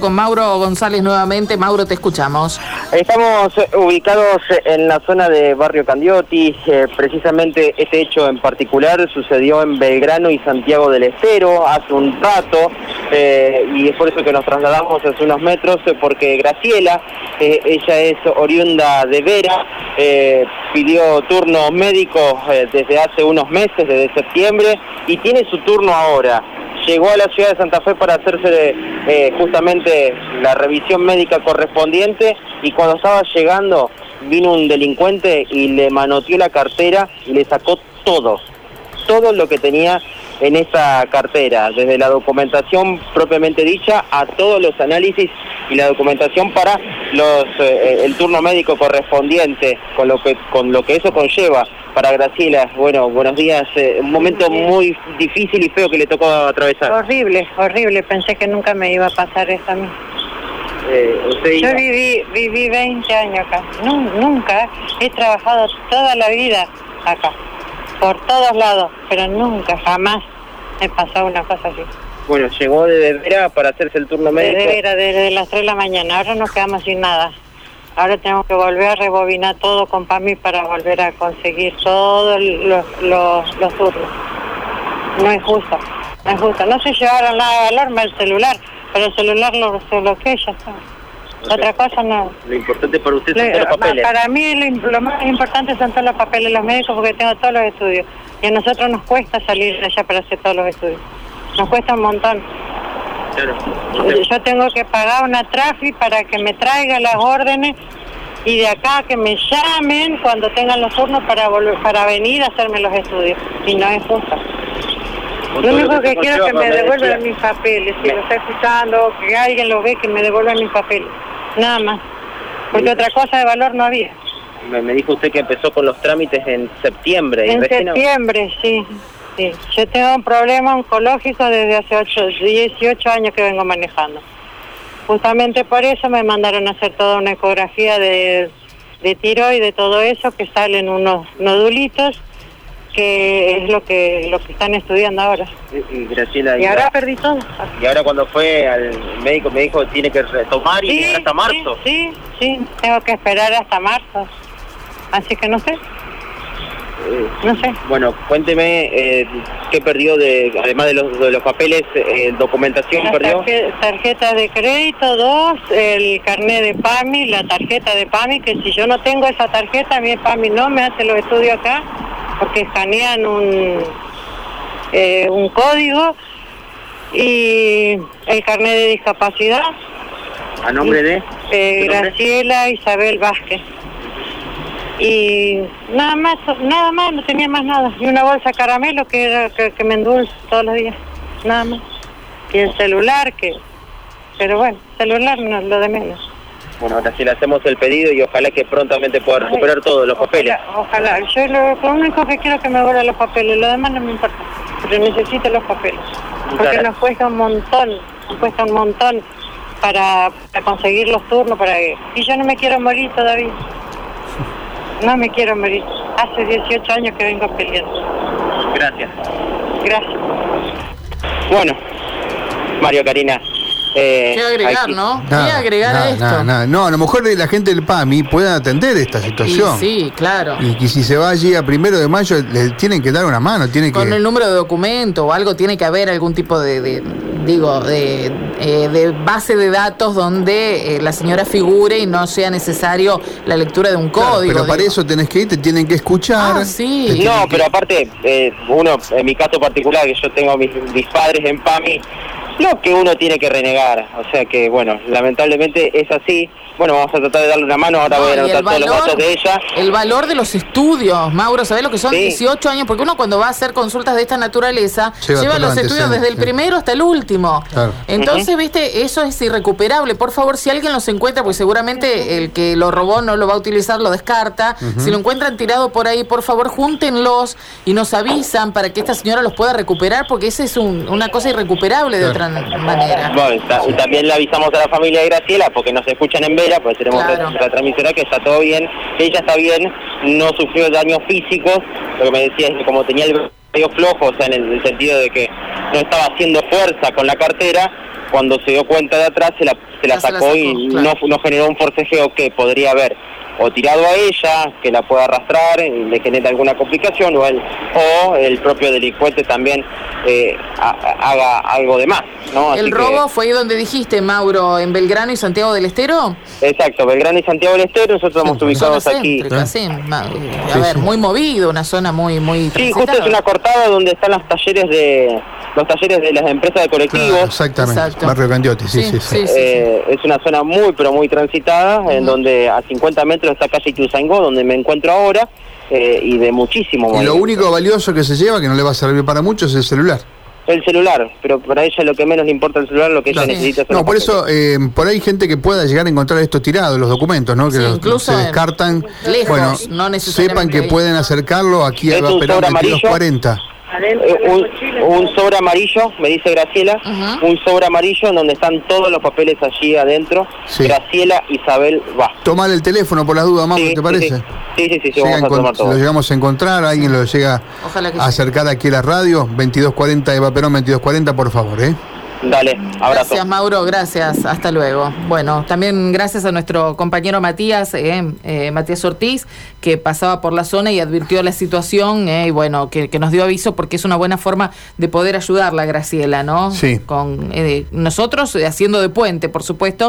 con Mauro González nuevamente. Mauro, te escuchamos. Estamos ubicados en la zona de Barrio Candioti. Eh, precisamente este hecho en particular sucedió en Belgrano y Santiago del Estero hace un rato. Eh, y es por eso que nos trasladamos hace unos metros, eh, porque Graciela, ella es oriunda de Vera, pidió turno médico desde hace unos meses, desde septiembre, y tiene su turno ahora llegó a la ciudad de Santa Fe para hacerse eh, justamente la revisión médica correspondiente y cuando estaba llegando vino un delincuente y le manoteó la cartera y le sacó todo, todo lo que tenía en esa cartera, desde la documentación propiamente dicha a todos los análisis y la documentación para los eh, el turno médico correspondiente, con lo que con lo que eso conlleva para Graciela. Bueno, buenos días. Eh, un momento muy difícil y feo que le tocó atravesar. Horrible, horrible. Pensé que nunca me iba a pasar eso a mí. Eh, Yo viví, viví 20 años acá. nunca he trabajado toda la vida acá, por todos lados, pero nunca, jamás he pasado una cosa así. Bueno, llegó de Vera para hacerse el turno médico. De Vera, desde las 3 de la mañana. Ahora nos quedamos sin nada. Ahora tenemos que volver a rebobinar todo con PAMI para volver a conseguir todos los, los, turnos. No es justo, no es justo. No se llevaron nada de alarma el celular, pero el celular lo, se bloquea ya está. Otra cosa no. Lo importante para usted son los papeles. Para mí lo, más importante son todos los papeles los médicos porque tengo todos los estudios. Y a nosotros nos cuesta salir de allá para hacer todos los estudios. Nos cuesta un montón. Yo tengo que pagar una trafi para que me traiga las órdenes y de acá que me llamen cuando tengan los turnos para volver, para venir a hacerme los estudios. Y no es justo. Lo único que quiero es que me devuelvan mis papeles. Si lo está escuchando, que alguien lo ve, que me devuelvan mis papeles. Nada más. Porque otra cosa de valor no había. Me dijo usted que empezó con los trámites en septiembre. En septiembre, sí. Sí, yo tengo un problema oncológico desde hace 8, 18 años que vengo manejando. Justamente por eso me mandaron a hacer toda una ecografía de, de tiroides, de todo eso, que salen unos nodulitos, que es lo que lo que están estudiando ahora. Y, Graciela, y, ahora perdí todo. Y ahora cuando fue al médico me dijo que tiene que retomar y hasta marzo. Sí, sí, tengo que esperar hasta marzo. Así que no sé. No sé. Bueno, cuénteme eh, qué perdió, de, además de los, de los papeles, eh, documentación perdió. Tarjeta, de crédito, dos, el carnet de PAMI, la tarjeta de PAMI, que si yo no tengo esa tarjeta, a mí PAMI no me hace los estudios acá, porque escanean un, eh, un código, y el carnet de discapacidad. ¿A nombre de? Graciela Isabel Vázquez y nada más, nada más, no tenía más nada. Y una bolsa de caramelo que, era, que, me endulce todos los días, nada más. Y el celular, que... Pero bueno, celular no es lo de menos. Bueno, ahora sí le hacemos el pedido y ojalá que prontamente pueda recuperar todos los papeles. Ojalá, yo lo, único que quiero es que me vuelvan los papeles, lo demás no me importa, pero necesito los papeles. Porque nos cuesta un montón, nos cuesta un montón para, para conseguir los turnos, para y yo no me quiero morir todavía. No me quiero morir. Hace 18 años que vengo peleando. Gracias. Gracias. Bueno, Mario Karina. Eh, ¿Qué agregar, no? ¿Qué agregar a esto? no, a lo mejor la gente del PAMI puede atender esta situación. Sí, claro. Y que si se va allí a primero de mayo, le tienen que dar una mano. Tiene Con el número de documento o algo, tiene que haber algún tipo de digo, de, eh, de base de datos donde eh, la señora figure y no sea necesario la lectura de un código. pero para eso tenés que ir, te tienen que escuchar. Ah, sí. No, pero aparte, eh, uno, en mi caso particular, que yo tengo mis, mis padres en PAMI, lo que uno tiene que renegar. O sea que, bueno, lamentablemente es así. Bueno, vamos a tratar de darle una mano, ahora voy a anotar todos los datos de ella. El valor de los estudios, Mauro, ¿sabés lo que son? 18 años, porque uno cuando va a hacer consultas de esta naturaleza, lleva, los estudios desde el primero hasta el último. Entonces, viste, eso es irrecuperable. Por favor, si alguien los encuentra, pues seguramente el que lo robó no lo va a utilizar, lo descarta. Si lo encuentran tirado por ahí, por favor, júntenlos y nos avisan para que esta señora los pueda recuperar, porque esa es una cosa irrecuperable de otra manera. Bueno, y también le avisamos a la familia de Graciela, porque nos escuchan en porque tenemos la transmisora que está todo bien, ella está bien, no sufrió daños físicos, lo que me decía es que como tenía el medio flojo, o sea, en el, sentido de que no estaba haciendo fuerza con la cartera, cuando se dio cuenta de atrás se la, se la sacó, y no, no generó un forcejeo que podría haber o tirado a ella, que la pueda arrastrar y le genere alguna complicación, o el, o el propio delincuente también eh, haga algo de más. ¿no? ¿El robo fue ahí donde dijiste, Mauro, en Belgrano y Santiago del Estero? Exacto, Belgrano y Santiago del Estero, nosotros estamos ubicados aquí. a ver, muy movido, una zona muy... muy sí, justo es una cortada donde están los talleres de los talleres de las empresas de colectivos. exactamente, Barrio Candiotti, sí, sí, sí. Eh, es una zona muy, pero muy transitada, en donde a 50 metros está calle Ituzaingó, donde me encuentro ahora, eh, y de muchísimo Y lo único valioso que se lleva, que no le va a servir para mucho, es el celular. El celular, pero para ella lo que menos le importa el celular, lo que ella necesita es No, por eso, eh, por ahí hay gente que pueda llegar a encontrar esto tirado, los documentos, ¿no? Que incluso se descartan. Lejos, bueno, no sepan que pueden acercarlo aquí a Perón 2240. Eh, un, sobre amarillo, me dice Graciela, un sobre amarillo en donde están todos los papeles allí adentro. Graciela Isabel va. Tomar el teléfono por las dudas, más, ¿te parece? Sí, sí, sí, sí vamos a tomar todo. Lo llegamos a encontrar, alguien lo llega a acercar aquí a la radio, 2240 Eva Perón 2240, por favor, ¿eh? Dale, abrazo. Gracias, Mauro, gracias. Hasta luego. Bueno, también gracias a nuestro compañero Matías, eh, eh, Matías Ortiz, que pasaba por la zona y advirtió la situación eh, y bueno, que, nos dio aviso porque es una buena forma de poder ayudarla, Graciela, ¿no? Sí. Con nosotros haciendo de puente, por supuesto.